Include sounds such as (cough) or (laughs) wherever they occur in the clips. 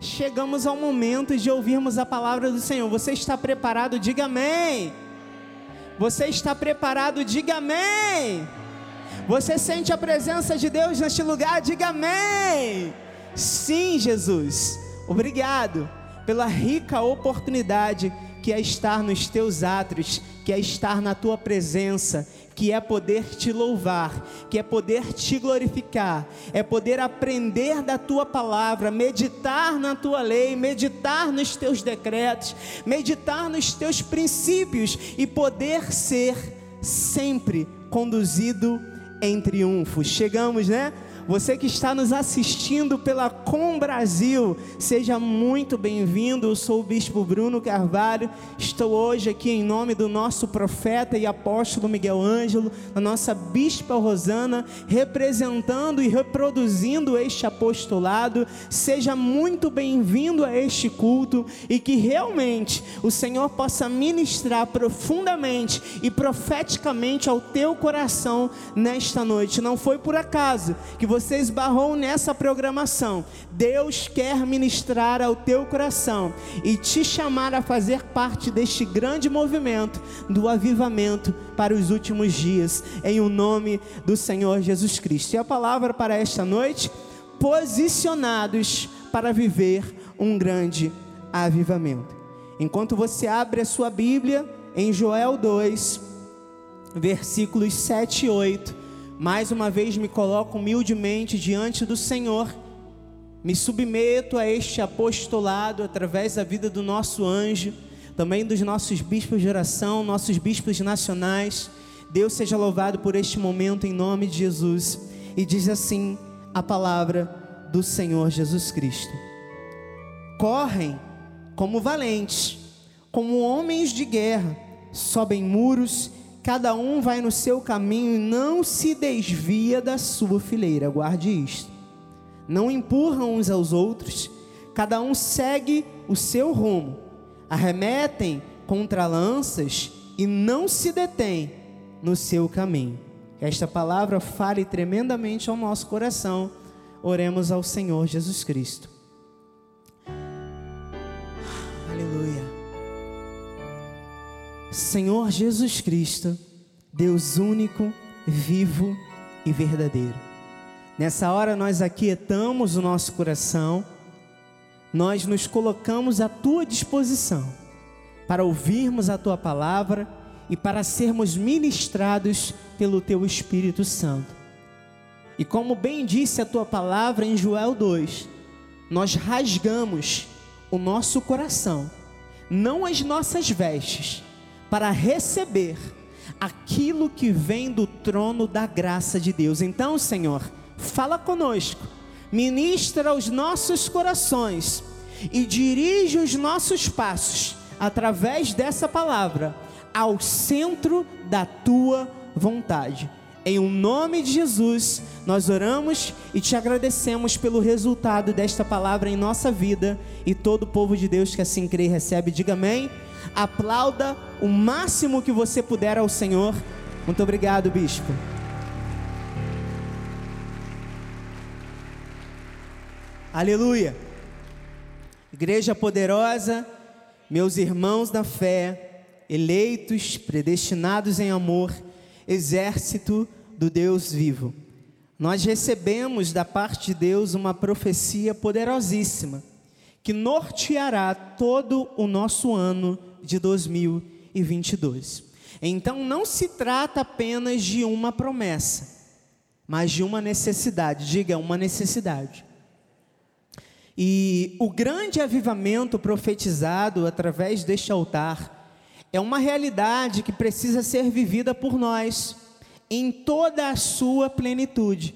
chegamos ao momento de ouvirmos a palavra do Senhor. Você está preparado? Diga amém. Você está preparado? Diga amém. Você sente a presença de Deus neste lugar? Diga amém. Sim, Jesus. Obrigado pela rica oportunidade que é estar nos teus átrios, que é estar na tua presença, que é poder te louvar, que é poder te glorificar, é poder aprender da tua palavra, meditar na tua lei, meditar nos teus decretos, meditar nos teus princípios e poder ser sempre conduzido em triunfo. Chegamos, né? Você que está nos assistindo pela Com Brasil, seja muito bem-vindo. Eu sou o Bispo Bruno Carvalho. Estou hoje aqui em nome do nosso profeta e apóstolo Miguel Ângelo, da nossa Bispa Rosana, representando e reproduzindo este apostolado. Seja muito bem-vindo a este culto e que realmente o Senhor possa ministrar profundamente e profeticamente ao teu coração nesta noite. Não foi por acaso que você você esbarrou nessa programação, Deus quer ministrar ao teu coração e te chamar a fazer parte deste grande movimento do avivamento para os últimos dias, em o nome do Senhor Jesus Cristo. E a palavra para esta noite: posicionados para viver um grande avivamento. Enquanto você abre a sua Bíblia em Joel 2, versículos 7 e 8, mais uma vez me coloco humildemente diante do Senhor, me submeto a este apostolado através da vida do nosso anjo, também dos nossos bispos de oração, nossos bispos nacionais. Deus seja louvado por este momento em nome de Jesus. E diz assim a palavra do Senhor Jesus Cristo: Correm como valentes, como homens de guerra, sobem muros cada um vai no seu caminho e não se desvia da sua fileira. Guarde isto. Não empurram uns aos outros, cada um segue o seu rumo. Arremetem contra lanças e não se detém no seu caminho. Esta palavra fale tremendamente ao nosso coração. Oremos ao Senhor Jesus Cristo. Senhor Jesus Cristo, Deus único, vivo e verdadeiro. Nessa hora nós aquietamos o nosso coração, nós nos colocamos à tua disposição para ouvirmos a tua palavra e para sermos ministrados pelo teu Espírito Santo. E como bem disse a tua palavra em Joel 2, nós rasgamos o nosso coração, não as nossas vestes para receber aquilo que vem do trono da graça de Deus. Então, Senhor, fala conosco, ministra os nossos corações e dirige os nossos passos através dessa palavra ao centro da tua vontade. Em o nome de Jesus, nós oramos e te agradecemos pelo resultado desta palavra em nossa vida. E todo o povo de Deus que assim crê e recebe, diga amém. Aplauda o máximo que você puder ao Senhor. Muito obrigado, bispo. Aleluia. Igreja poderosa, meus irmãos da fé, eleitos, predestinados em amor, exército do Deus vivo. Nós recebemos da parte de Deus uma profecia poderosíssima que norteará todo o nosso ano de 2022. Então não se trata apenas de uma promessa, mas de uma necessidade. Diga, uma necessidade. E o grande avivamento profetizado através deste altar é uma realidade que precisa ser vivida por nós em toda a sua plenitude.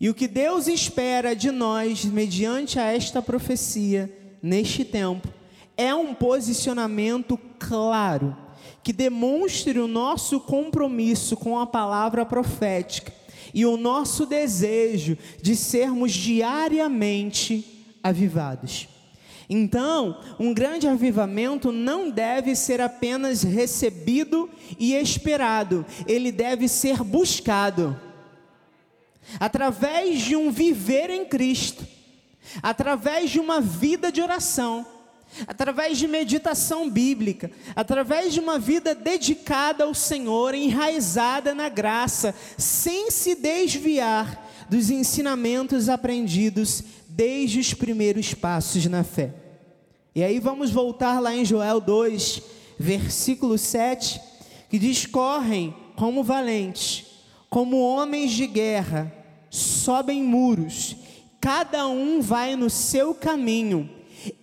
E o que Deus espera de nós, mediante a esta profecia, neste tempo, é um posicionamento claro, que demonstre o nosso compromisso com a palavra profética e o nosso desejo de sermos diariamente avivados. Então, um grande avivamento não deve ser apenas recebido e esperado, ele deve ser buscado. Através de um viver em Cristo, através de uma vida de oração, através de meditação bíblica, através de uma vida dedicada ao Senhor, enraizada na graça, sem se desviar dos ensinamentos aprendidos desde os primeiros passos na fé. E aí vamos voltar lá em Joel 2, versículo 7, que diz: Correm como valentes, como homens de guerra, sobem muros, cada um vai no seu caminho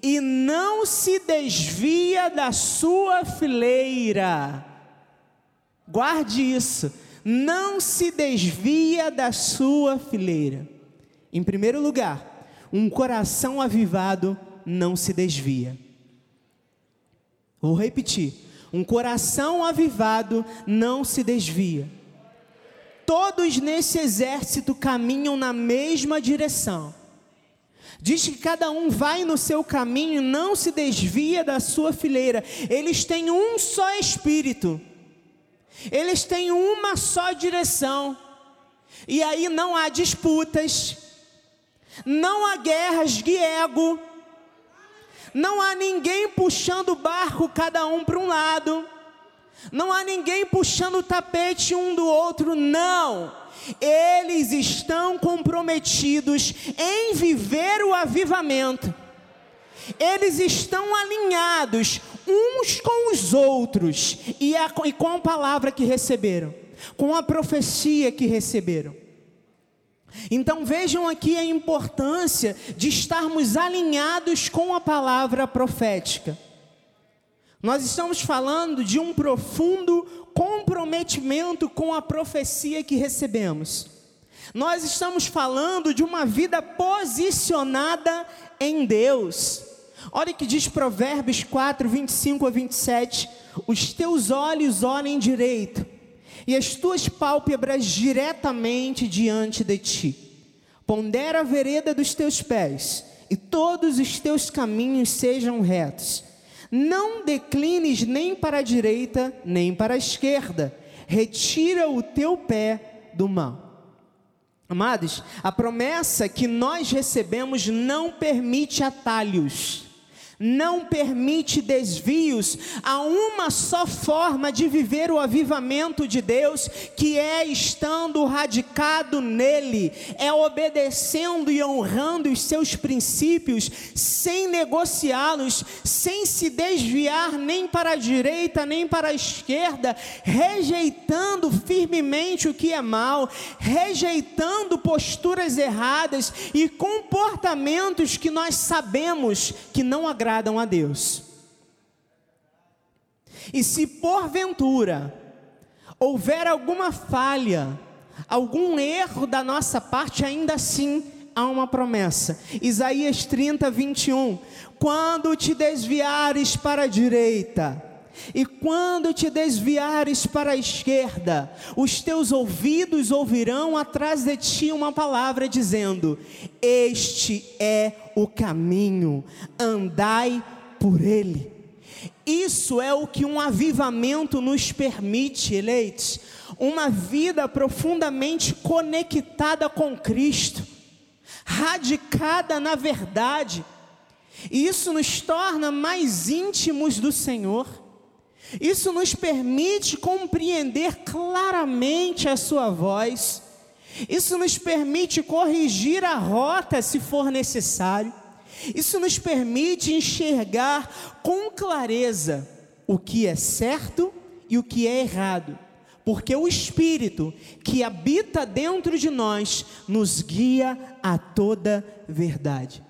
e não se desvia da sua fileira. Guarde isso, não se desvia da sua fileira. Em primeiro lugar, um coração avivado não se desvia. Vou repetir: um coração avivado não se desvia. Todos nesse exército caminham na mesma direção. Diz que cada um vai no seu caminho, não se desvia da sua fileira. Eles têm um só espírito. Eles têm uma só direção. E aí não há disputas, não há guerras de ego, não há ninguém puxando o barco cada um para um lado, não há ninguém puxando o tapete um do outro, não eles estão comprometidos em viver o avivamento. Eles estão alinhados uns com os outros e, a, e com a palavra que receberam, com a profecia que receberam. Então vejam aqui a importância de estarmos alinhados com a palavra profética. Nós estamos falando de um profundo comprometimento com a profecia que recebemos. Nós estamos falando de uma vida posicionada em Deus. Olha o que diz Provérbios 4, 25 a 27. Os teus olhos olhem direito, e as tuas pálpebras diretamente diante de ti. Pondera a vereda dos teus pés, e todos os teus caminhos sejam retos não declines nem para a direita, nem para a esquerda. Retira o teu pé do mal. Amados, a promessa que nós recebemos não permite atalhos não permite desvios a uma só forma de viver o avivamento de Deus, que é estando radicado nele, é obedecendo e honrando os seus princípios, sem negociá-los, sem se desviar nem para a direita nem para a esquerda, rejeitando firmemente o que é mal, rejeitando posturas erradas e comportamentos que nós sabemos que não agradam agradam a Deus. E se porventura houver alguma falha, algum erro da nossa parte, ainda assim há uma promessa. Isaías 30, 21. Quando te desviares para a direita, e quando te desviares para a esquerda, os teus ouvidos ouvirão atrás de ti uma palavra dizendo: Este é o caminho, andai por ele. Isso é o que um avivamento nos permite, eleitos, uma vida profundamente conectada com Cristo, radicada na verdade. E isso nos torna mais íntimos do Senhor. Isso nos permite compreender claramente a Sua voz. Isso nos permite corrigir a rota se for necessário. Isso nos permite enxergar com clareza o que é certo e o que é errado, porque o Espírito que habita dentro de nós nos guia a toda verdade.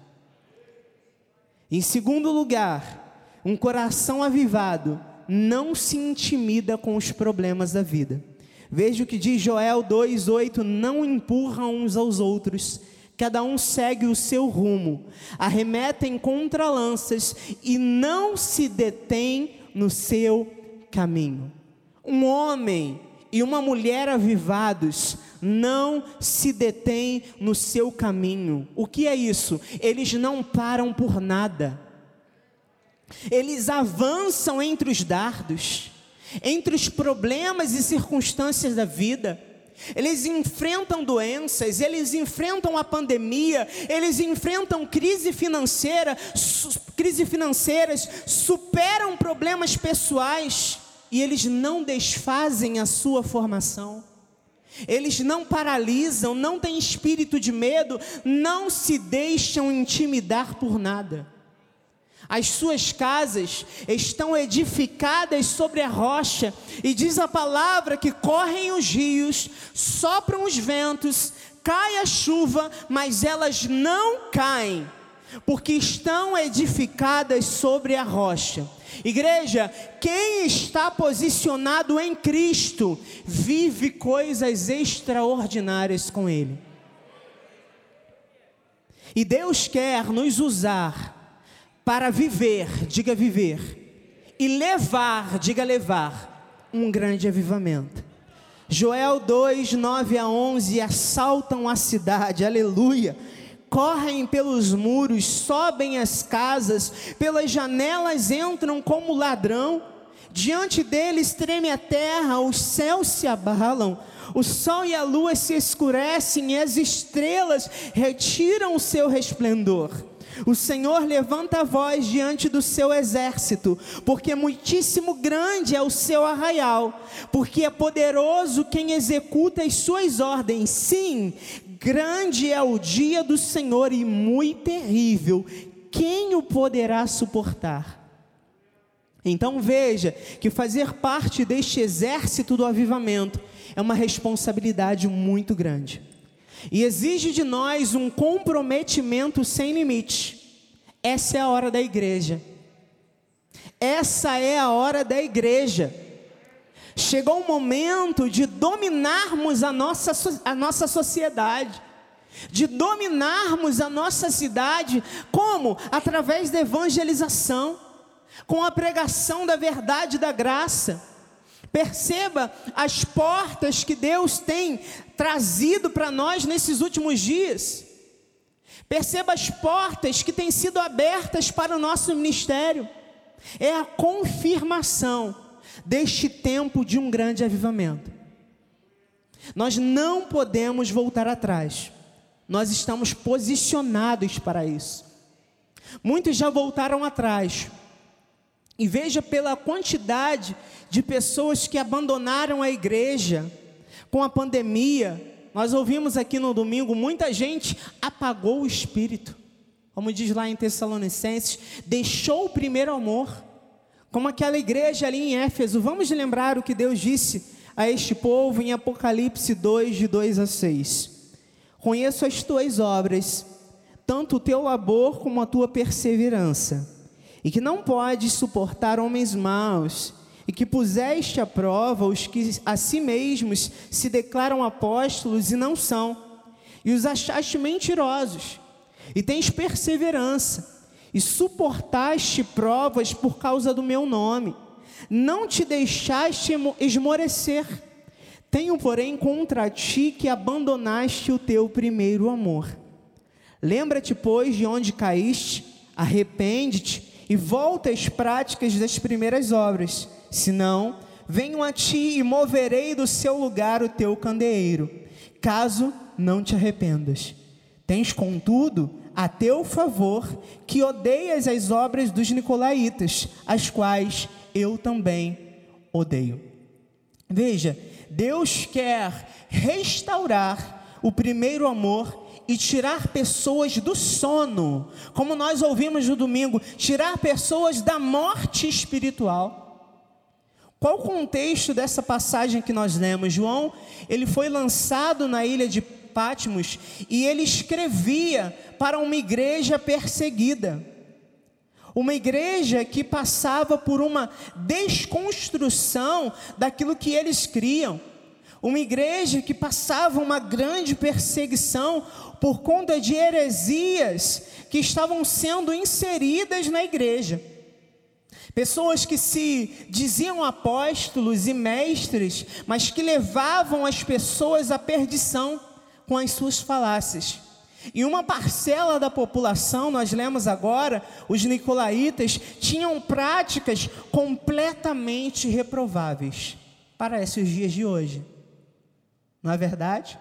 Em segundo lugar, um coração avivado não se intimida com os problemas da vida. Veja o que diz Joel 2:8, não empurram uns aos outros, cada um segue o seu rumo, arremetem contra lanças e não se detém no seu caminho. Um homem e uma mulher avivados não se detêm no seu caminho. O que é isso? Eles não param por nada eles avançam entre os dardos, entre os problemas e circunstâncias da vida. Eles enfrentam doenças, eles enfrentam a pandemia, eles enfrentam crise financeira, crise financeiras, superam problemas pessoais e eles não desfazem a sua formação. Eles não paralisam, não têm espírito de medo, não se deixam intimidar por nada. As suas casas estão edificadas sobre a rocha, e diz a palavra que correm os rios, sopram os ventos, cai a chuva, mas elas não caem, porque estão edificadas sobre a rocha. Igreja, quem está posicionado em Cristo vive coisas extraordinárias com Ele. E Deus quer nos usar para viver, diga viver, e levar, diga levar, um grande avivamento. Joel 2, 9 a 11, assaltam a cidade, aleluia. Correm pelos muros, sobem as casas, pelas janelas entram como ladrão. Diante deles treme a terra, os céus se abalam, o sol e a lua se escurecem e as estrelas retiram o seu resplendor. O Senhor levanta a voz diante do seu exército, porque muitíssimo grande é o seu arraial, porque é poderoso quem executa as suas ordens. Sim, grande é o dia do Senhor e muito terrível. Quem o poderá suportar? Então veja que fazer parte deste exército do avivamento é uma responsabilidade muito grande e exige de nós um comprometimento sem limite. Essa é a hora da igreja. Essa é a hora da igreja. Chegou o momento de dominarmos a nossa, a nossa sociedade, de dominarmos a nossa cidade, como? Através da evangelização, com a pregação da verdade e da graça. Perceba as portas que Deus tem trazido para nós nesses últimos dias. Perceba as portas que têm sido abertas para o nosso ministério. É a confirmação deste tempo de um grande avivamento. Nós não podemos voltar atrás. Nós estamos posicionados para isso. Muitos já voltaram atrás. E veja pela quantidade de pessoas que abandonaram a igreja com a pandemia. Nós ouvimos aqui no domingo, muita gente apagou o espírito. Como diz lá em Tessalonicenses, deixou o primeiro amor. Como aquela igreja ali em Éfeso. Vamos lembrar o que Deus disse a este povo em Apocalipse 2, de 2 a 6. Conheço as tuas obras, tanto o teu labor como a tua perseverança, e que não podes suportar homens maus e que puseste à prova os que a si mesmos se declaram apóstolos e não são, e os achaste mentirosos, e tens perseverança, e suportaste provas por causa do meu nome, não te deixaste esmorecer. Tenho, porém, contra ti que abandonaste o teu primeiro amor. Lembra-te, pois, de onde caíste, arrepende-te e volta às práticas das primeiras obras Senão, venho a ti e moverei do seu lugar o teu candeeiro, caso não te arrependas. Tens, contudo, a teu favor que odeias as obras dos nicolaítas, as quais eu também odeio. Veja, Deus quer restaurar o primeiro amor e tirar pessoas do sono, como nós ouvimos no domingo, tirar pessoas da morte espiritual. Qual o contexto dessa passagem que nós lemos? João, ele foi lançado na ilha de Patmos e ele escrevia para uma igreja perseguida. Uma igreja que passava por uma desconstrução daquilo que eles criam. Uma igreja que passava uma grande perseguição por conta de heresias que estavam sendo inseridas na igreja. Pessoas que se diziam apóstolos e mestres, mas que levavam as pessoas à perdição com as suas falácias. E uma parcela da população, nós lemos agora, os nicolaítas, tinham práticas completamente reprováveis. Parece os dias de hoje. Não é verdade?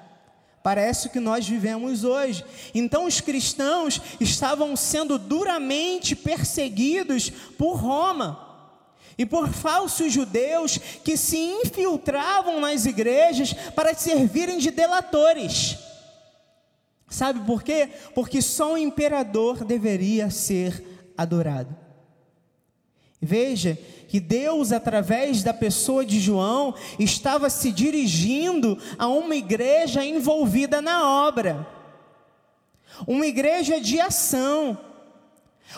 Parece o que nós vivemos hoje. Então, os cristãos estavam sendo duramente perseguidos por Roma e por falsos judeus que se infiltravam nas igrejas para servirem de delatores. Sabe por quê? Porque só o imperador deveria ser adorado. Veja que Deus, através da pessoa de João, estava se dirigindo a uma igreja envolvida na obra, uma igreja de ação,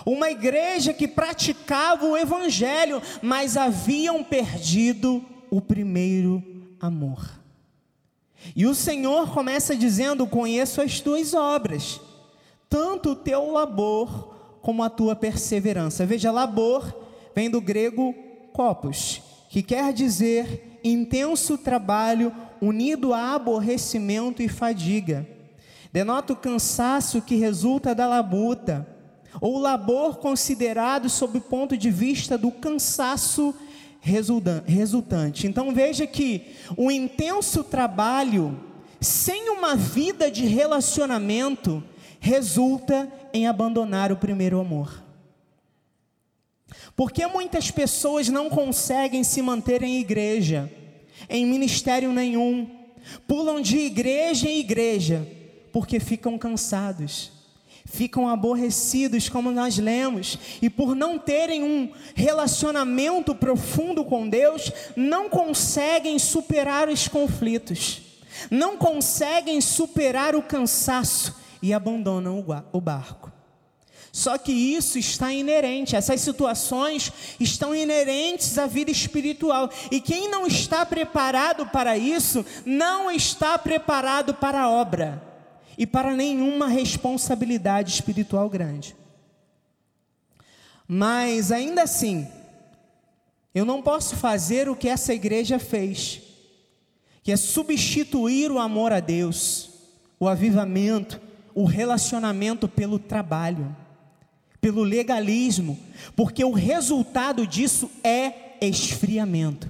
uma igreja que praticava o evangelho, mas haviam perdido o primeiro amor. E o Senhor começa dizendo: Conheço as tuas obras, tanto o teu labor como a tua perseverança. Veja, labor vem do grego copos, que quer dizer intenso trabalho unido a aborrecimento e fadiga. Denota o cansaço que resulta da labuta, ou labor considerado sob o ponto de vista do cansaço resultante. Então veja que o intenso trabalho sem uma vida de relacionamento resulta em abandonar o primeiro amor. Porque muitas pessoas não conseguem se manter em igreja, em ministério nenhum, pulam de igreja em igreja, porque ficam cansados, ficam aborrecidos, como nós lemos, e por não terem um relacionamento profundo com Deus, não conseguem superar os conflitos, não conseguem superar o cansaço e abandonam o barco. Só que isso está inerente, essas situações estão inerentes à vida espiritual. E quem não está preparado para isso, não está preparado para a obra e para nenhuma responsabilidade espiritual grande. Mas ainda assim, eu não posso fazer o que essa igreja fez, que é substituir o amor a Deus, o avivamento, o relacionamento pelo trabalho pelo legalismo, porque o resultado disso é esfriamento.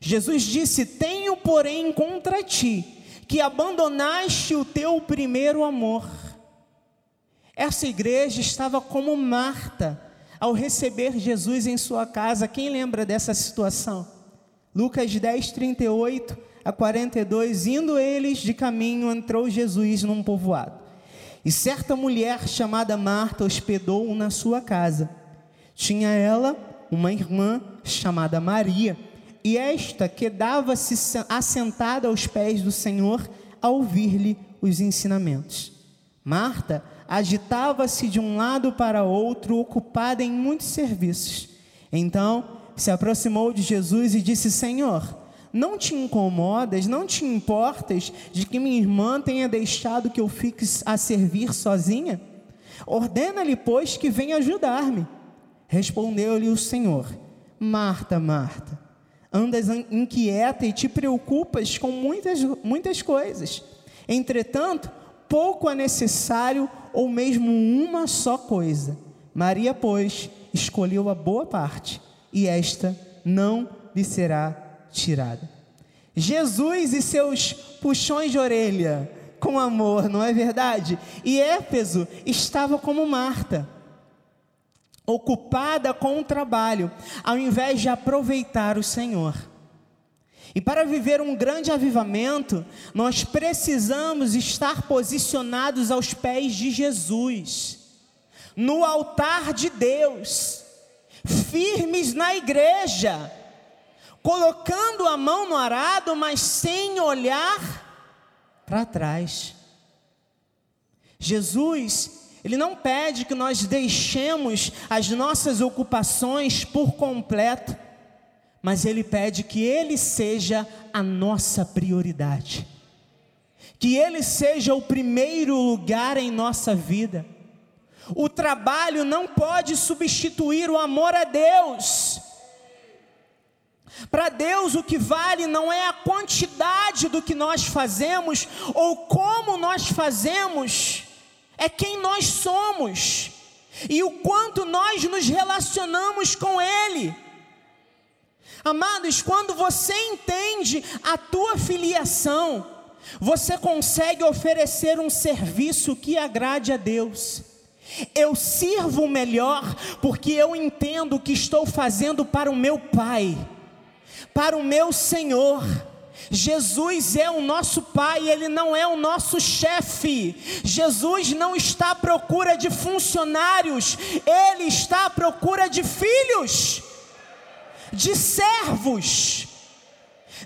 Jesus disse: Tenho, porém, contra ti que abandonaste o teu primeiro amor. Essa igreja estava como Marta ao receber Jesus em sua casa. Quem lembra dessa situação? Lucas 10, 38 a 42. Indo eles de caminho, entrou Jesus num povoado. E certa mulher chamada Marta hospedou-o na sua casa. Tinha ela uma irmã chamada Maria, e esta quedava-se assentada aos pés do Senhor a ouvir-lhe os ensinamentos. Marta agitava-se de um lado para outro, ocupada em muitos serviços. Então se aproximou de Jesus e disse: Senhor, não te incomodas, não te importas de que minha irmã tenha deixado que eu fique a servir sozinha? Ordena-lhe, pois, que venha ajudar-me. Respondeu-lhe o Senhor: Marta, Marta, andas inquieta e te preocupas com muitas, muitas coisas. Entretanto, pouco é necessário, ou mesmo uma só coisa. Maria, pois, escolheu a boa parte, e esta não lhe será tirada. Jesus e seus puxões de orelha com amor, não é verdade? E Éfeso estava como Marta, ocupada com o trabalho, ao invés de aproveitar o Senhor. E para viver um grande avivamento, nós precisamos estar posicionados aos pés de Jesus, no altar de Deus, firmes na igreja colocando a mão no arado, mas sem olhar para trás. Jesus, ele não pede que nós deixemos as nossas ocupações por completo, mas ele pede que ele seja a nossa prioridade. Que ele seja o primeiro lugar em nossa vida. O trabalho não pode substituir o amor a Deus. Para Deus, o que vale não é a quantidade do que nós fazemos ou como nós fazemos, é quem nós somos e o quanto nós nos relacionamos com Ele. Amados, quando você entende a tua filiação, você consegue oferecer um serviço que agrade a Deus. Eu sirvo melhor porque eu entendo que estou fazendo para o meu Pai, para o meu Senhor. Jesus é o nosso Pai, Ele não é o nosso chefe. Jesus não está à procura de funcionários, Ele está à procura de filhos, de servos,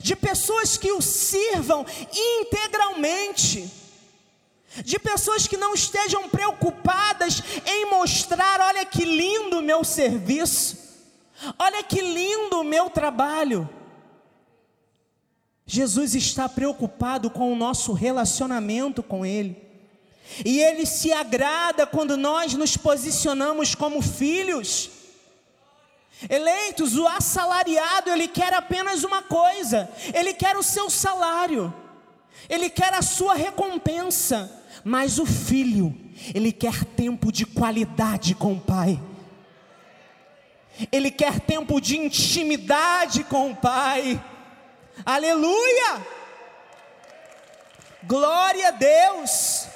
de pessoas que o sirvam integralmente de pessoas que não estejam preocupadas em mostrar: olha que lindo o meu serviço, olha que lindo o meu trabalho. Jesus está preocupado com o nosso relacionamento com Ele. E Ele se agrada quando nós nos posicionamos como filhos. Eleitos, o assalariado, ele quer apenas uma coisa: ele quer o seu salário, ele quer a sua recompensa. Mas o filho, ele quer tempo de qualidade com o pai, ele quer tempo de intimidade com o pai. Aleluia! Glória a Deus!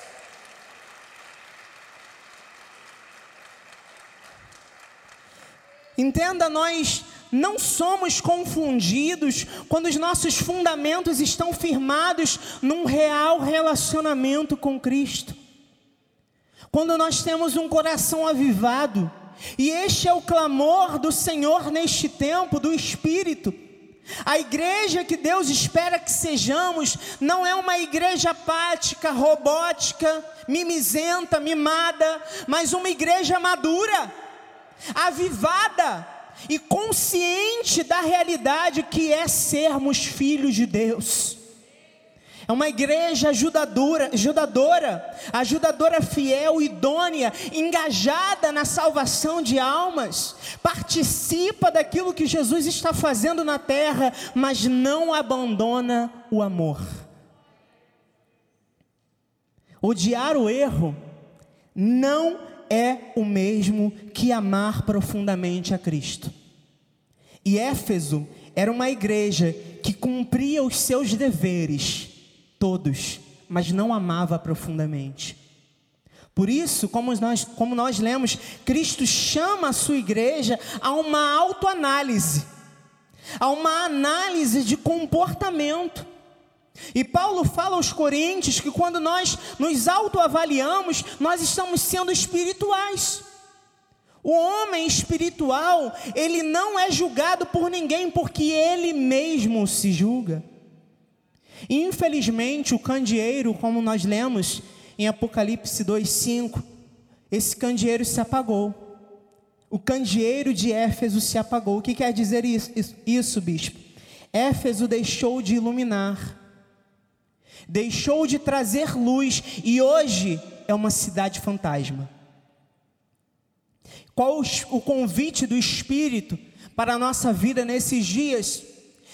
Entenda, nós não somos confundidos quando os nossos fundamentos estão firmados num real relacionamento com Cristo. Quando nós temos um coração avivado, e este é o clamor do Senhor neste tempo, do Espírito, a igreja que Deus espera que sejamos não é uma igreja apática, robótica, mimizenta, mimada, mas uma igreja madura, avivada e consciente da realidade que é sermos filhos de Deus. É uma igreja ajudadora, ajudadora, ajudadora fiel, idônea, engajada na salvação de almas, participa daquilo que Jesus está fazendo na terra, mas não abandona o amor. Odiar o erro não é o mesmo que amar profundamente a Cristo. E Éfeso era uma igreja que cumpria os seus deveres todos, mas não amava profundamente. Por isso, como nós, como nós lemos, Cristo chama a sua igreja a uma autoanálise, a uma análise de comportamento. E Paulo fala aos Coríntios que quando nós nos autoavaliamos, nós estamos sendo espirituais. O homem espiritual, ele não é julgado por ninguém porque ele mesmo se julga. Infelizmente, o candeeiro, como nós lemos em Apocalipse 2:5, esse candeeiro se apagou. O candeeiro de Éfeso se apagou. O que quer dizer isso, isso, isso bispo? Éfeso deixou de iluminar, deixou de trazer luz e hoje é uma cidade fantasma. Qual o convite do Espírito para a nossa vida nesses dias?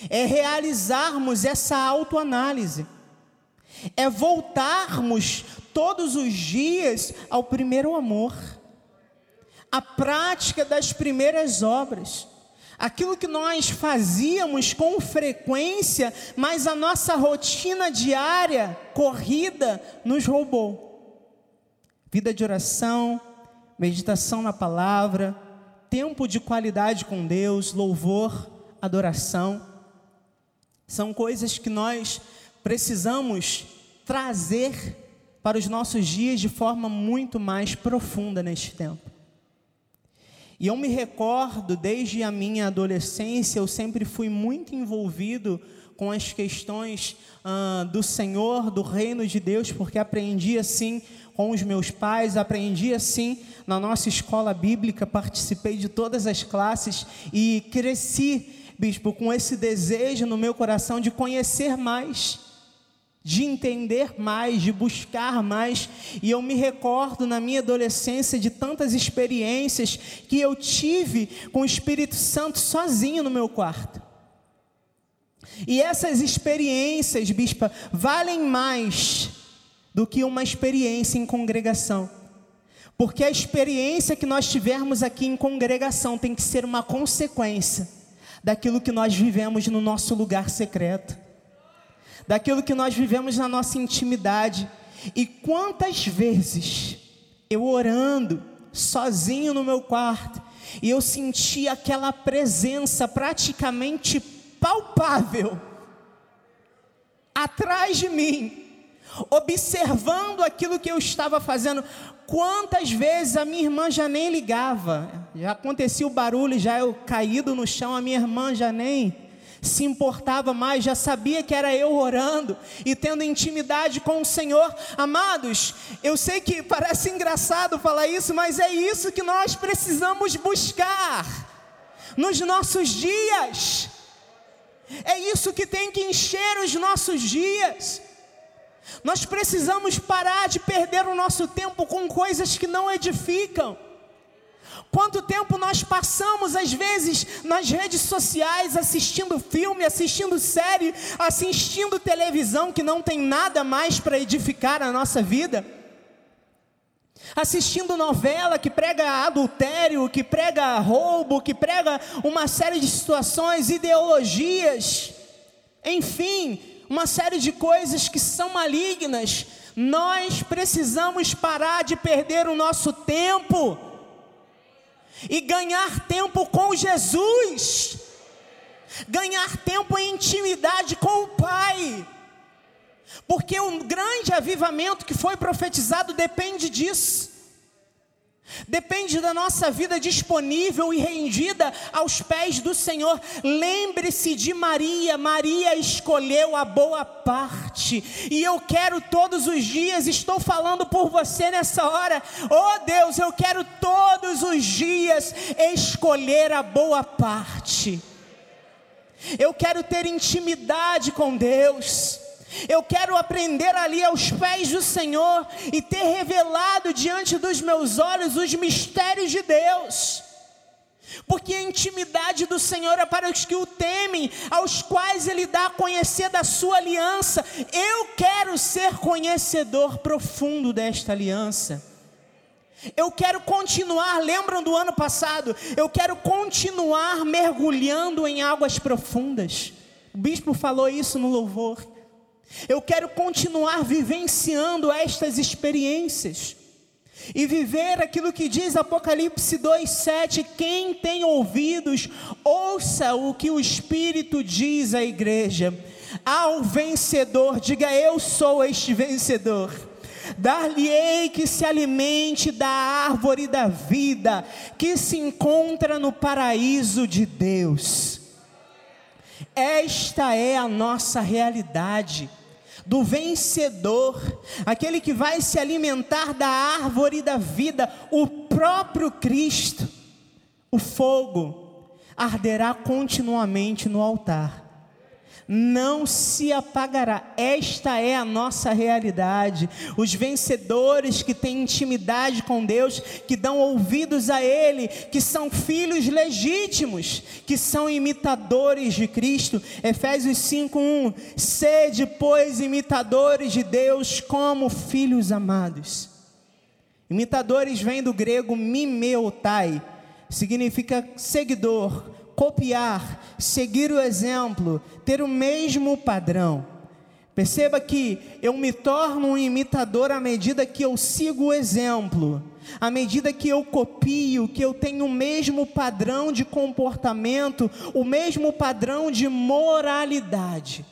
É realizarmos essa autoanálise, é voltarmos todos os dias ao primeiro amor, à prática das primeiras obras, aquilo que nós fazíamos com frequência, mas a nossa rotina diária, corrida, nos roubou. Vida de oração, meditação na palavra, tempo de qualidade com Deus, louvor, adoração. São coisas que nós precisamos trazer para os nossos dias de forma muito mais profunda neste tempo. E eu me recordo, desde a minha adolescência, eu sempre fui muito envolvido com as questões ah, do Senhor, do reino de Deus, porque aprendi assim com os meus pais, aprendi assim na nossa escola bíblica, participei de todas as classes e cresci bispo, com esse desejo no meu coração de conhecer mais, de entender mais, de buscar mais. E eu me recordo na minha adolescência de tantas experiências que eu tive com o Espírito Santo sozinho no meu quarto. E essas experiências, bispa, valem mais do que uma experiência em congregação. Porque a experiência que nós tivermos aqui em congregação tem que ser uma consequência daquilo que nós vivemos no nosso lugar secreto, daquilo que nós vivemos na nossa intimidade. E quantas vezes eu orando, sozinho no meu quarto, e eu senti aquela presença praticamente palpável atrás de mim, observando aquilo que eu estava fazendo. Quantas vezes a minha irmã já nem ligava, já acontecia o barulho, já eu caído no chão, a minha irmã já nem se importava mais, já sabia que era eu orando e tendo intimidade com o Senhor. Amados, eu sei que parece engraçado falar isso, mas é isso que nós precisamos buscar nos nossos dias. É isso que tem que encher os nossos dias. Nós precisamos parar de perder o nosso tempo com coisas que não edificam. Quanto tempo nós passamos, às vezes, nas redes sociais, assistindo filme, assistindo série, assistindo televisão, que não tem nada mais para edificar a nossa vida? Assistindo novela que prega adultério, que prega roubo, que prega uma série de situações, ideologias, enfim, uma série de coisas que são malignas. Nós precisamos parar de perder o nosso tempo e ganhar tempo com Jesus, ganhar tempo em intimidade com o Pai, porque o grande avivamento que foi profetizado depende disso. Depende da nossa vida disponível e rendida aos pés do Senhor. Lembre-se de Maria. Maria escolheu a boa parte. E eu quero todos os dias, estou falando por você nessa hora. Oh Deus, eu quero todos os dias escolher a boa parte. Eu quero ter intimidade com Deus. Eu quero aprender ali aos pés do Senhor e ter revelado diante dos meus olhos os mistérios de Deus. Porque a intimidade do Senhor é para os que o temem, aos quais Ele dá a conhecer da sua aliança. Eu quero ser conhecedor profundo desta aliança. Eu quero continuar, lembram do ano passado? Eu quero continuar mergulhando em águas profundas. O bispo falou isso no louvor. Eu quero continuar vivenciando estas experiências e viver aquilo que diz Apocalipse 2:7, quem tem ouvidos, ouça o que o Espírito diz à igreja. Ao vencedor, diga eu sou este vencedor. Dar-lhe-ei que se alimente da árvore da vida, que se encontra no paraíso de Deus. Esta é a nossa realidade do vencedor, aquele que vai se alimentar da árvore da vida, o próprio Cristo. O fogo arderá continuamente no altar não se apagará. Esta é a nossa realidade. Os vencedores que têm intimidade com Deus, que dão ouvidos a Ele, que são filhos legítimos, que são imitadores de Cristo. Efésios 5:1. Sede, pois, imitadores de Deus como filhos amados. Imitadores vem do grego mimeotai, significa seguidor, copiar, seguir o exemplo, ter o mesmo padrão. Perceba que eu me torno um imitador à medida que eu sigo o exemplo, à medida que eu copio, que eu tenho o mesmo padrão de comportamento, o mesmo padrão de moralidade.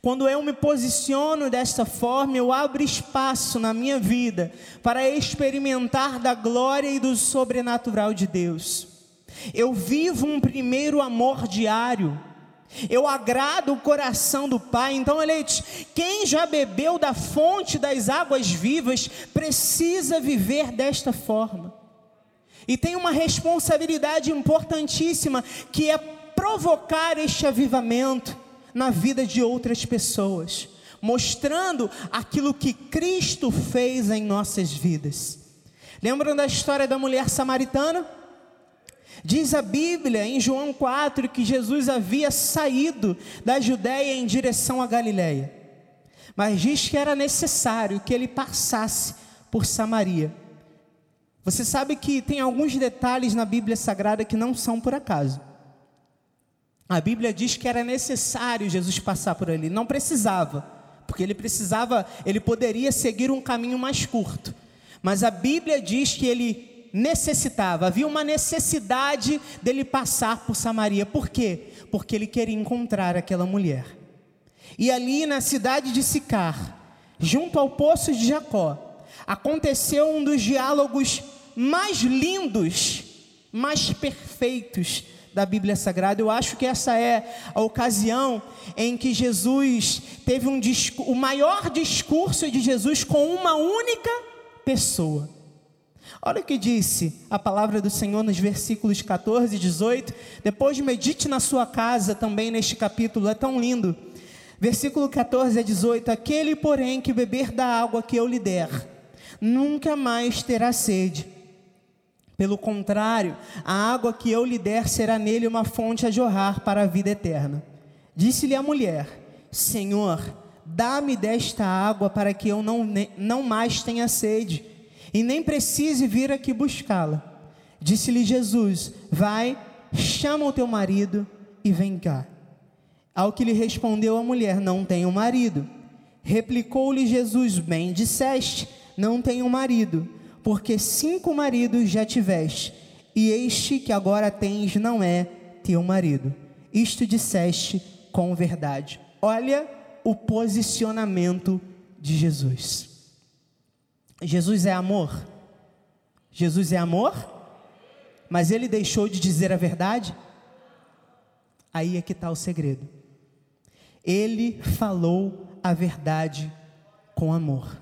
Quando eu me posiciono desta forma, eu abro espaço na minha vida para experimentar da glória e do sobrenatural de Deus. Eu vivo um primeiro amor diário. Eu agrado o coração do Pai. Então, eleitos, quem já bebeu da fonte das águas vivas precisa viver desta forma. E tem uma responsabilidade importantíssima que é provocar este avivamento na vida de outras pessoas, mostrando aquilo que Cristo fez em nossas vidas. Lembram da história da mulher samaritana? Diz a Bíblia em João 4 que Jesus havia saído da Judéia em direção à Galiléia, mas diz que era necessário que ele passasse por Samaria. Você sabe que tem alguns detalhes na Bíblia Sagrada que não são por acaso. A Bíblia diz que era necessário Jesus passar por ali, não precisava, porque ele precisava, ele poderia seguir um caminho mais curto. Mas a Bíblia diz que ele necessitava, havia uma necessidade dele passar por Samaria. Por quê? Porque ele queria encontrar aquela mulher. E ali na cidade de Sicar, junto ao poço de Jacó, aconteceu um dos diálogos mais lindos, mais perfeitos da Bíblia Sagrada. Eu acho que essa é a ocasião em que Jesus teve um o maior discurso de Jesus com uma única pessoa. Olha o que disse a palavra do Senhor nos versículos 14 e 18. Depois medite na sua casa também neste capítulo, é tão lindo. Versículo 14 a 18: Aquele, porém, que beber da água que eu lhe der, nunca mais terá sede. Pelo contrário, a água que eu lhe der será nele uma fonte a jorrar para a vida eterna. Disse-lhe a mulher: Senhor, dá-me desta água para que eu não, não mais tenha sede, e nem precise vir aqui buscá-la. Disse-lhe Jesus: Vai, chama o teu marido e vem cá. Ao que lhe respondeu a mulher: Não tenho marido. Replicou-lhe Jesus: Bem disseste, não tenho marido porque cinco maridos já tiveste, e este que agora tens não é teu marido. Isto disseste com verdade. Olha o posicionamento de Jesus. Jesus é amor? Jesus é amor? Mas ele deixou de dizer a verdade? Aí é que está o segredo. Ele falou a verdade com amor.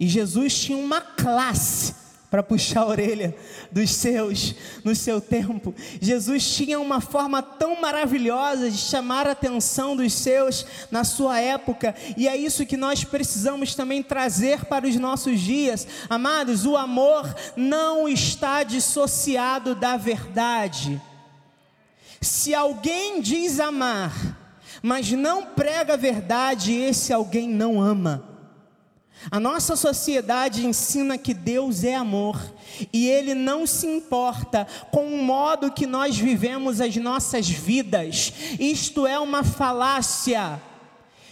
E Jesus tinha uma classe para puxar a orelha dos seus no seu tempo. Jesus tinha uma forma tão maravilhosa de chamar a atenção dos seus na sua época, e é isso que nós precisamos também trazer para os nossos dias. Amados, o amor não está dissociado da verdade. Se alguém diz amar, mas não prega a verdade, esse alguém não ama. A nossa sociedade ensina que Deus é amor e Ele não se importa com o modo que nós vivemos as nossas vidas. Isto é uma falácia.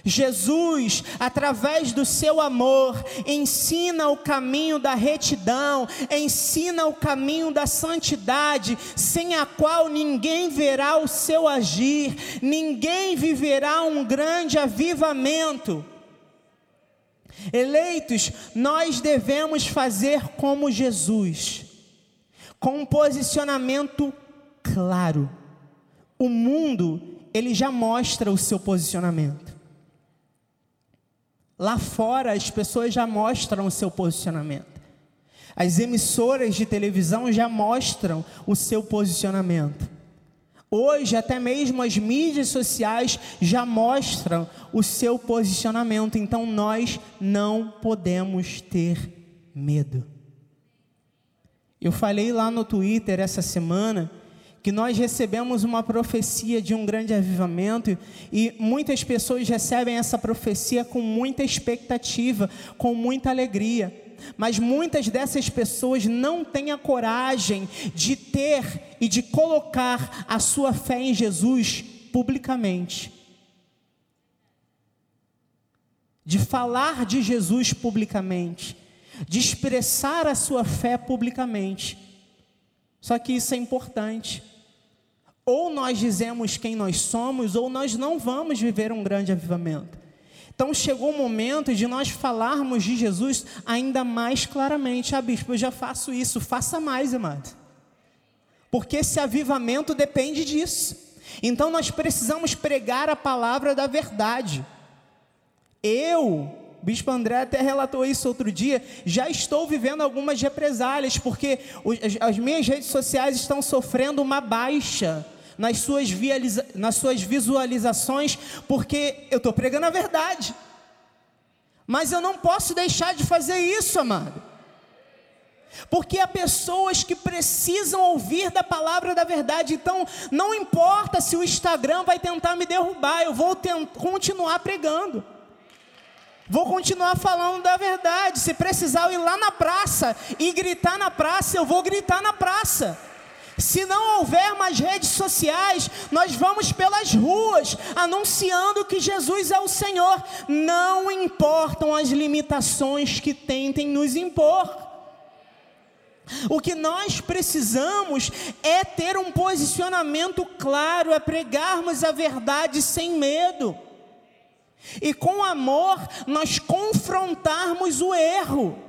Jesus, através do seu amor, ensina o caminho da retidão, ensina o caminho da santidade, sem a qual ninguém verá o seu agir, ninguém viverá um grande avivamento. Eleitos, nós devemos fazer como Jesus, com um posicionamento claro. O mundo, ele já mostra o seu posicionamento. Lá fora, as pessoas já mostram o seu posicionamento. As emissoras de televisão já mostram o seu posicionamento. Hoje, até mesmo as mídias sociais já mostram o seu posicionamento, então nós não podemos ter medo. Eu falei lá no Twitter essa semana que nós recebemos uma profecia de um grande avivamento e muitas pessoas recebem essa profecia com muita expectativa, com muita alegria mas muitas dessas pessoas não têm a coragem de ter e de colocar a sua fé em Jesus publicamente. De falar de Jesus publicamente, de expressar a sua fé publicamente. Só que isso é importante. Ou nós dizemos quem nós somos, ou nós não vamos viver um grande avivamento. Então chegou o momento de nós falarmos de Jesus ainda mais claramente. Ah, bispo, eu já faço isso, faça mais, amado. Porque esse avivamento depende disso. Então nós precisamos pregar a palavra da verdade. Eu, Bispo André até relatou isso outro dia. Já estou vivendo algumas represálias, porque as minhas redes sociais estão sofrendo uma baixa nas suas, nas suas visualizações, porque eu estou pregando a verdade. Mas eu não posso deixar de fazer isso, amado. Porque há pessoas que precisam ouvir da palavra da verdade. Então, não importa se o Instagram vai tentar me derrubar, eu vou continuar pregando. Vou continuar falando da verdade. Se precisar eu ir lá na praça e gritar na praça, eu vou gritar na praça. Se não houver mais redes sociais, nós vamos pelas ruas anunciando que Jesus é o Senhor. Não importam as limitações que tentem nos impor. O que nós precisamos é ter um posicionamento claro, é pregarmos a verdade sem medo. E com amor, nós confrontarmos o erro.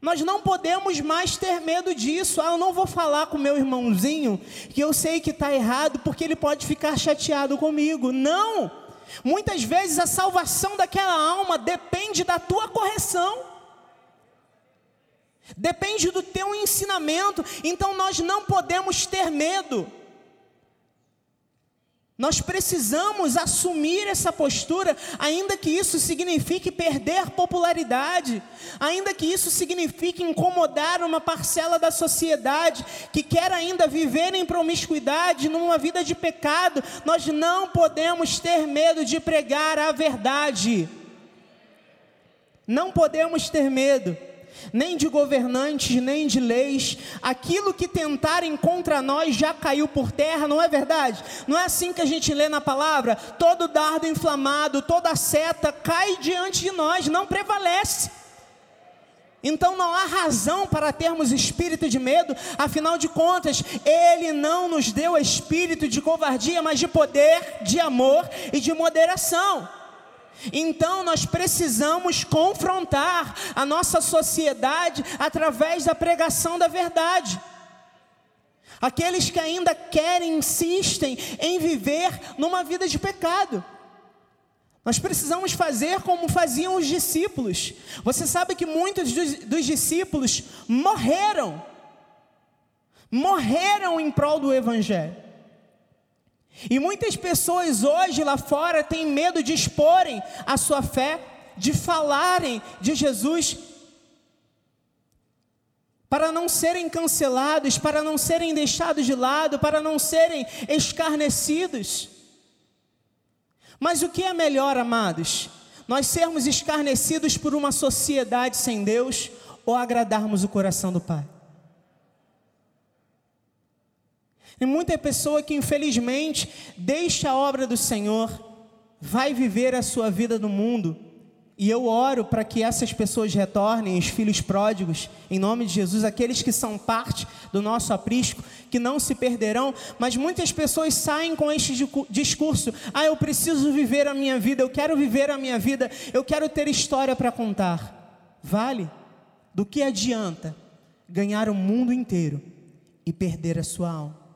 Nós não podemos mais ter medo disso. Ah, eu não vou falar com meu irmãozinho que eu sei que está errado porque ele pode ficar chateado comigo. Não! Muitas vezes a salvação daquela alma depende da tua correção, depende do teu ensinamento. Então nós não podemos ter medo. Nós precisamos assumir essa postura, ainda que isso signifique perder popularidade, ainda que isso signifique incomodar uma parcela da sociedade que quer ainda viver em promiscuidade, numa vida de pecado. Nós não podemos ter medo de pregar a verdade. Não podemos ter medo nem de governantes, nem de leis. Aquilo que tentarem contra nós já caiu por terra, não é verdade? Não é assim que a gente lê na palavra? Todo dardo inflamado, toda seta cai diante de nós, não prevalece. Então não há razão para termos espírito de medo, afinal de contas, Ele não nos deu espírito de covardia, mas de poder, de amor e de moderação. Então nós precisamos confrontar a nossa sociedade através da pregação da verdade. Aqueles que ainda querem, insistem em viver numa vida de pecado. Nós precisamos fazer como faziam os discípulos. Você sabe que muitos dos, discípulos morreram, morreram em prol do Evangelho. E muitas pessoas hoje lá fora têm medo de exporem a sua fé, de falarem de Jesus, para não serem cancelados, para não serem deixados de lado, para não serem escarnecidos. Mas o que é melhor, amados? Nós sermos escarnecidos por uma sociedade sem Deus ou agradarmos o coração do Pai? Tem muita pessoa que infelizmente deixa a obra do Senhor, vai viver a sua vida no mundo. E eu oro para que essas pessoas retornem, os filhos pródigos, em nome de Jesus, aqueles que são parte do nosso aprisco, que não se perderão, mas muitas pessoas saem com este discurso: ah, eu preciso viver a minha vida, eu quero viver a minha vida, eu quero ter história para contar. Vale? Do que adianta ganhar o mundo inteiro e perder a sua alma?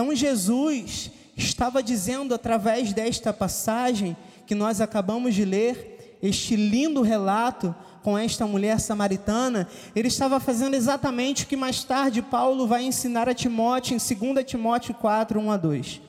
Então Jesus estava dizendo através desta passagem que nós acabamos de ler, este lindo relato com esta mulher samaritana, ele estava fazendo exatamente o que mais tarde Paulo vai ensinar a Timóteo em 2 Timóteo 4, 1 a 2.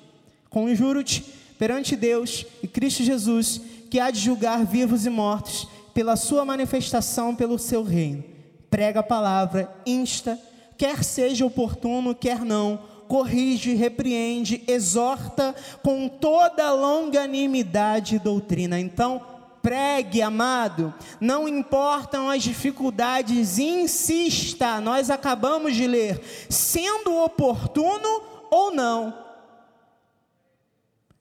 Conjuro-te perante Deus e Cristo Jesus, que há de julgar vivos e mortos, pela sua manifestação pelo seu reino. Prega a palavra, insta, quer seja oportuno, quer não, corrige, repreende, exorta com toda longanimidade e doutrina. Então, pregue, amado, não importam as dificuldades, insista. Nós acabamos de ler, sendo oportuno ou não,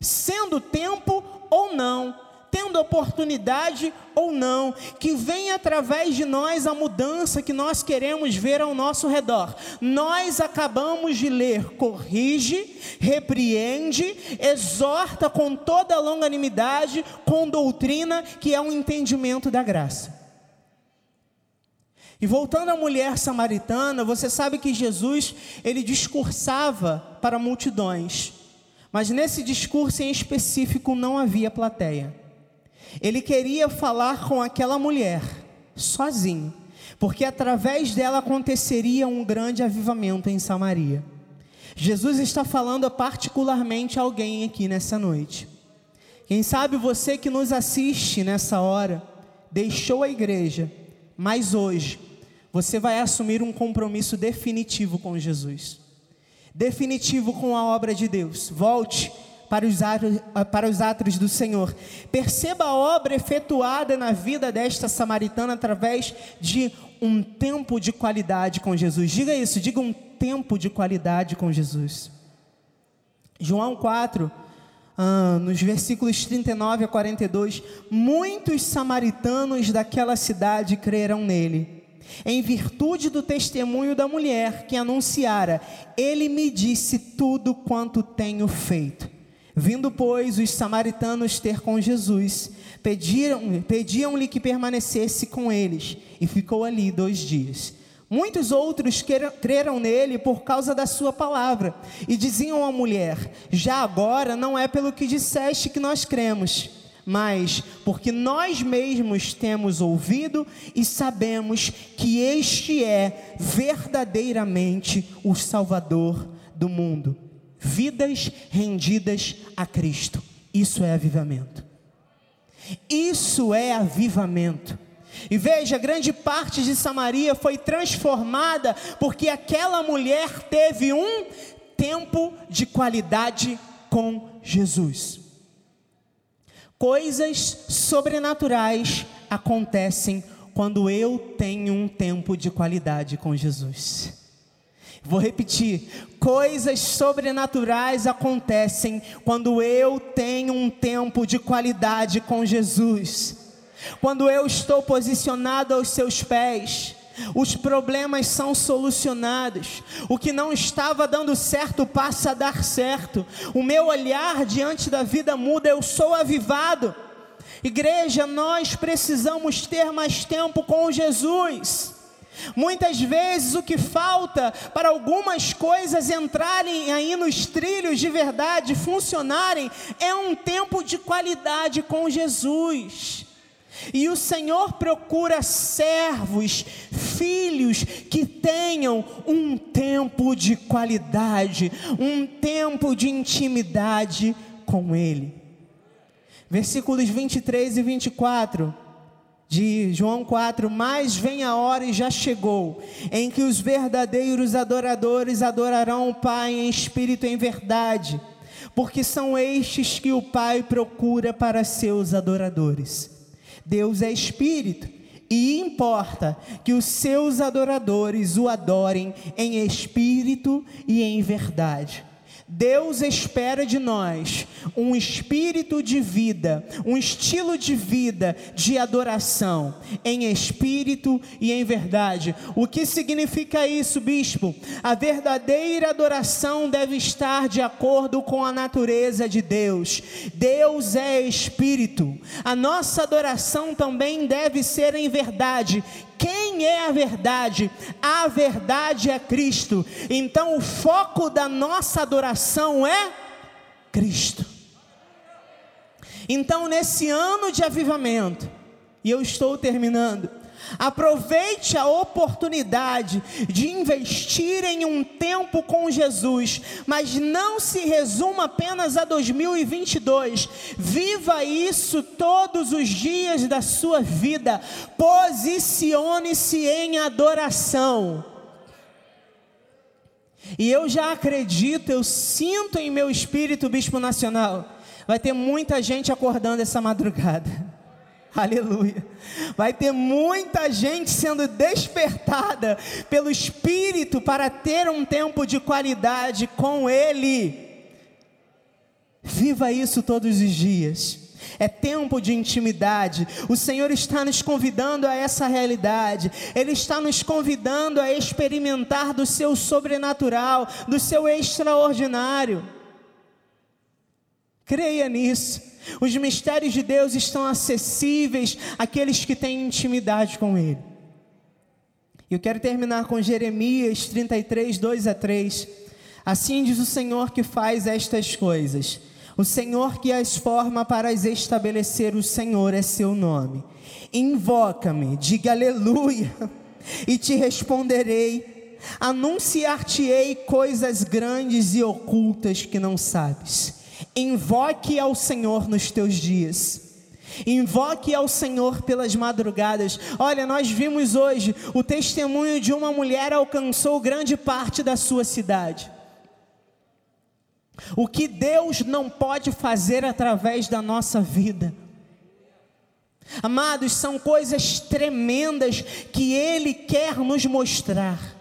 sendo tempo ou não tendo oportunidade ou não, que vem através de nós a mudança que nós queremos ver ao nosso redor. Nós acabamos de ler: corrige, repreende, exorta com toda longanimidade, com doutrina, que é um entendimento da graça. E voltando à mulher samaritana, você sabe que Jesus, ele discursava para multidões. Mas nesse discurso em específico não havia plateia. Ele queria falar com aquela mulher, sozinho, porque através dela aconteceria um grande avivamento em Samaria. Jesus está falando particularmente a alguém aqui nessa noite. Quem sabe você que nos assiste nessa hora, deixou a igreja, mas hoje você vai assumir um compromisso definitivo com Jesus definitivo com a obra de Deus. Volte para os, atos, para os atos do Senhor. Perceba a obra efetuada na vida desta samaritana através de um tempo de qualidade com Jesus. Diga isso, diga um tempo de qualidade com Jesus. João 4, ah, nos versículos 39 a 42, muitos samaritanos daquela cidade creram nele, em virtude do testemunho da mulher que anunciara: Ele me disse tudo quanto tenho feito. Vindo, pois, os samaritanos ter com Jesus, pediram-lhe pediam que permanecesse com eles, e ficou ali dois dias. Muitos outros creram nele por causa da sua palavra e diziam à mulher: Já agora não é pelo que disseste que nós cremos, mas porque nós mesmos temos ouvido e sabemos que este é verdadeiramente o Salvador do mundo. Vidas rendidas a Cristo. Isso é avivamento. Isso é avivamento. E veja, grande parte de Samaria foi transformada porque aquela mulher teve um tempo de qualidade com Jesus. Coisas sobrenaturais acontecem quando eu tenho um tempo de qualidade com Jesus. Vou repetir: coisas sobrenaturais acontecem quando eu tenho um tempo de qualidade com Jesus. Quando eu estou posicionado aos seus pés, os problemas são solucionados. O que não estava dando certo passa a dar certo. O meu olhar diante da vida muda, eu sou avivado. Igreja, nós precisamos ter mais tempo com Jesus. Muitas vezes o que falta para algumas coisas entrarem aí nos trilhos de verdade, funcionarem, é um tempo de qualidade com Jesus. E o Senhor procura servos, filhos que tenham um tempo de qualidade, um tempo de intimidade com Ele. Versículos 23 e 24 de João 4: Mas vem a hora e já chegou, em que os verdadeiros adoradores adorarão o Pai em espírito e em verdade, porque são estes que o Pai procura para seus adoradores. Deus é espírito e importa que os seus adoradores o adorem em espírito e em verdade. Deus espera de nós um espírito de vida, um estilo de vida de adoração, em espírito e em verdade. O que significa isso, bispo? A verdadeira adoração deve estar de acordo com a natureza de Deus. Deus é espírito. A nossa adoração também deve ser em verdade. Quem é a verdade? A verdade é Cristo. Então o foco da nossa adoração é Cristo. Então, nesse ano de avivamento, e eu estou terminando, Aproveite a oportunidade de investir em um tempo com Jesus, mas não se resuma apenas a 2022. Viva isso todos os dias da sua vida. Posicione-se em adoração. E eu já acredito, eu sinto em meu espírito, Bispo Nacional, vai ter muita gente acordando essa madrugada. (laughs) Aleluia. Vai ter muita gente sendo despertada pelo Espírito para ter um tempo de qualidade com Ele. Viva isso todos os dias. É tempo de intimidade. O Senhor está nos convidando a essa realidade. Ele está nos convidando a experimentar do seu sobrenatural, do seu extraordinário. Creia nisso. Os mistérios de Deus estão acessíveis àqueles que têm intimidade com Ele. Eu quero terminar com Jeremias 33, 2 a 3. Assim diz o Senhor que faz estas coisas. O Senhor que as forma para as estabelecer, o Senhor é seu nome. Invoca-me, diga aleluia, e te responderei. Anunciar-te-ei coisas grandes e ocultas que não sabes. Invoque ao Senhor nos teus dias. Invoque ao Senhor pelas madrugadas. Olha, nós vimos hoje o testemunho de uma mulher alcançou grande parte da sua cidade. O que Deus não pode fazer através da nossa vida. Amados, são coisas tremendas que Ele quer nos mostrar.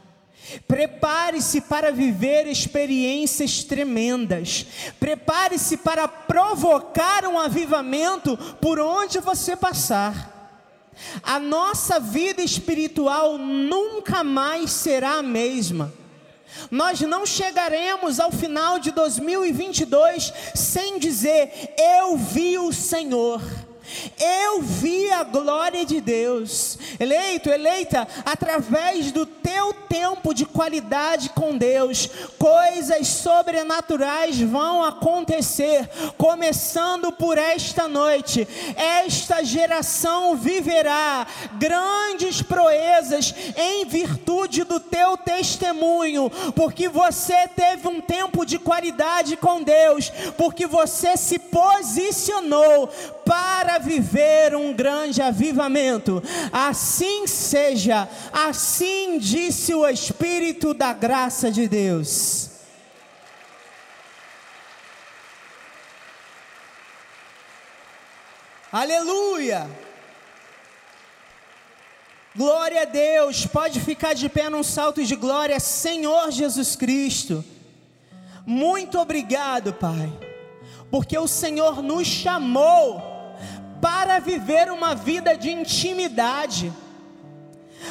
Prepare-se para viver experiências tremendas. Prepare-se para provocar um avivamento por onde você passar. A nossa vida espiritual nunca mais será a mesma. Nós não chegaremos ao final de 2022 sem dizer: Eu vi o Senhor. Eu vi a glória de Deus. Eleito, eleita, através do teu tempo de qualidade com Deus, coisas sobrenaturais vão acontecer, começando por esta noite. Esta geração viverá grandes proezas em virtude do teu testemunho, porque você teve um tempo de qualidade com Deus, porque você se posicionou para viver um grande avivamento. Assim seja, assim disse o Espírito da graça de Deus. Aleluia! Glória a Deus, pode ficar de pé num salto de glória, Senhor Jesus Cristo. Muito obrigado, Pai, porque o Senhor nos chamou para viver uma vida de intimidade,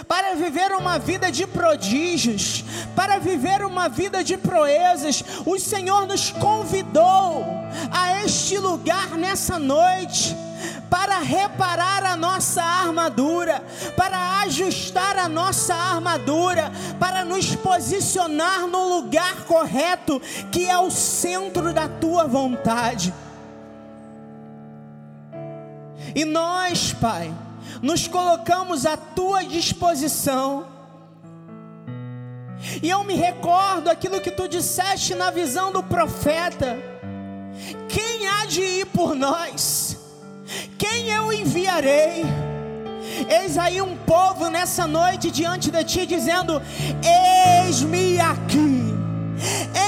para viver uma vida de prodígios, para viver uma vida de proezas. O Senhor nos convidou a este lugar nessa noite para reparar a nossa armadura, para ajustar a nossa armadura, para nos posicionar no lugar correto, que é o centro da tua vontade. E nós, Pai, nos colocamos à tua disposição. E eu me recordo aquilo que tu disseste na visão do profeta: quem há de ir por nós? Quem eu enviarei? Eis aí um povo nessa noite diante de ti dizendo: Eis-me aqui,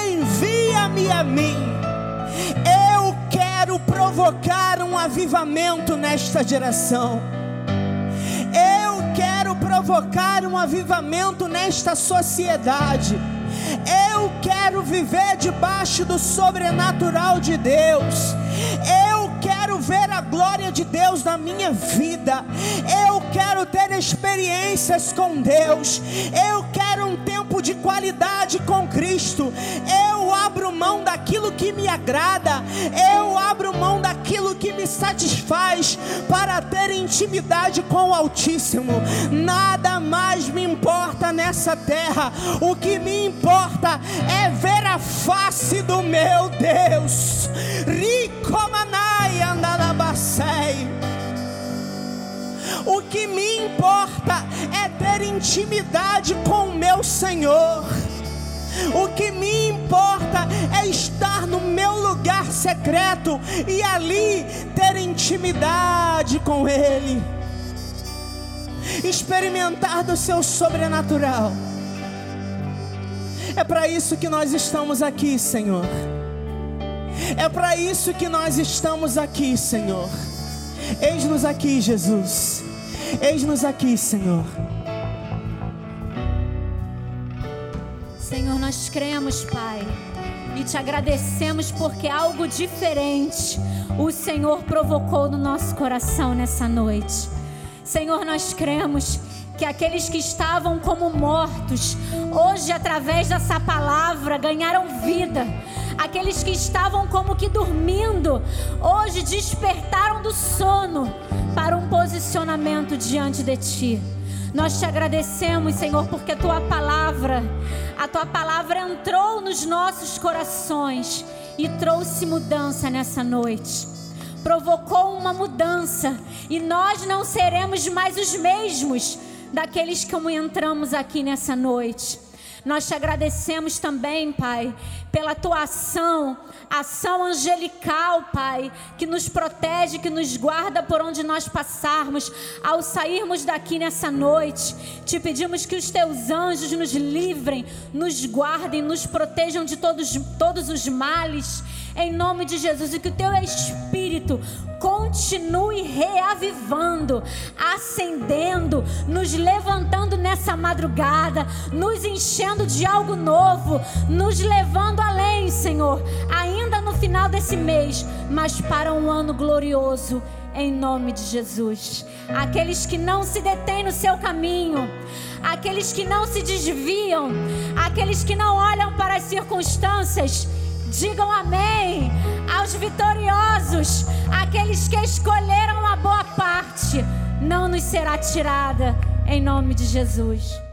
envia-me a mim. Provocar um avivamento nesta geração. Eu quero provocar um avivamento nesta sociedade. Eu quero viver debaixo do sobrenatural de Deus. Ver a glória de Deus na minha vida. Eu quero ter experiências com Deus. Eu quero um tempo de qualidade com Cristo. Eu abro mão daquilo que me agrada. Eu abro mão daquilo que me satisfaz para ter intimidade com o Altíssimo. Nada mais me importa nessa terra. O que me importa é ver a face do meu Deus. Ricomanai andalabacei. Que me importa é ter intimidade com o meu Senhor. O que me importa é estar no meu lugar secreto e ali ter intimidade com Ele, experimentar do seu sobrenatural. É para isso que nós estamos aqui, Senhor. É para isso que nós estamos aqui, Senhor. Eis-nos aqui, Jesus. Eis-nos aqui, Senhor. Senhor, nós cremos, Pai, e te agradecemos porque algo diferente o Senhor provocou no nosso coração nessa noite. Senhor, nós cremos que aqueles que estavam como mortos, hoje, através dessa palavra, ganharam vida. Aqueles que estavam como que dormindo, hoje despertaram do sono para um posicionamento diante de Ti. Nós te agradecemos, Senhor, porque a tua palavra, a tua palavra entrou nos nossos corações e trouxe mudança nessa noite. Provocou uma mudança e nós não seremos mais os mesmos daqueles como entramos aqui nessa noite. Nós te agradecemos também, Pai, pela tua ação, ação angelical, Pai, que nos protege, que nos guarda por onde nós passarmos. Ao sairmos daqui nessa noite, te pedimos que os teus anjos nos livrem, nos guardem, nos protejam de todos, todos os males em nome de Jesus, e que o teu Espírito continue reavivando, acendendo, nos levantando nessa madrugada, nos enchendo de algo novo, nos levando além, Senhor, ainda no final desse mês, mas para um ano glorioso em nome de Jesus. Aqueles que não se detêm no seu caminho, aqueles que não se desviam, aqueles que não olham para as circunstâncias, digam amém. Aos vitoriosos, aqueles que escolheram a boa parte, não nos será tirada, em nome de Jesus.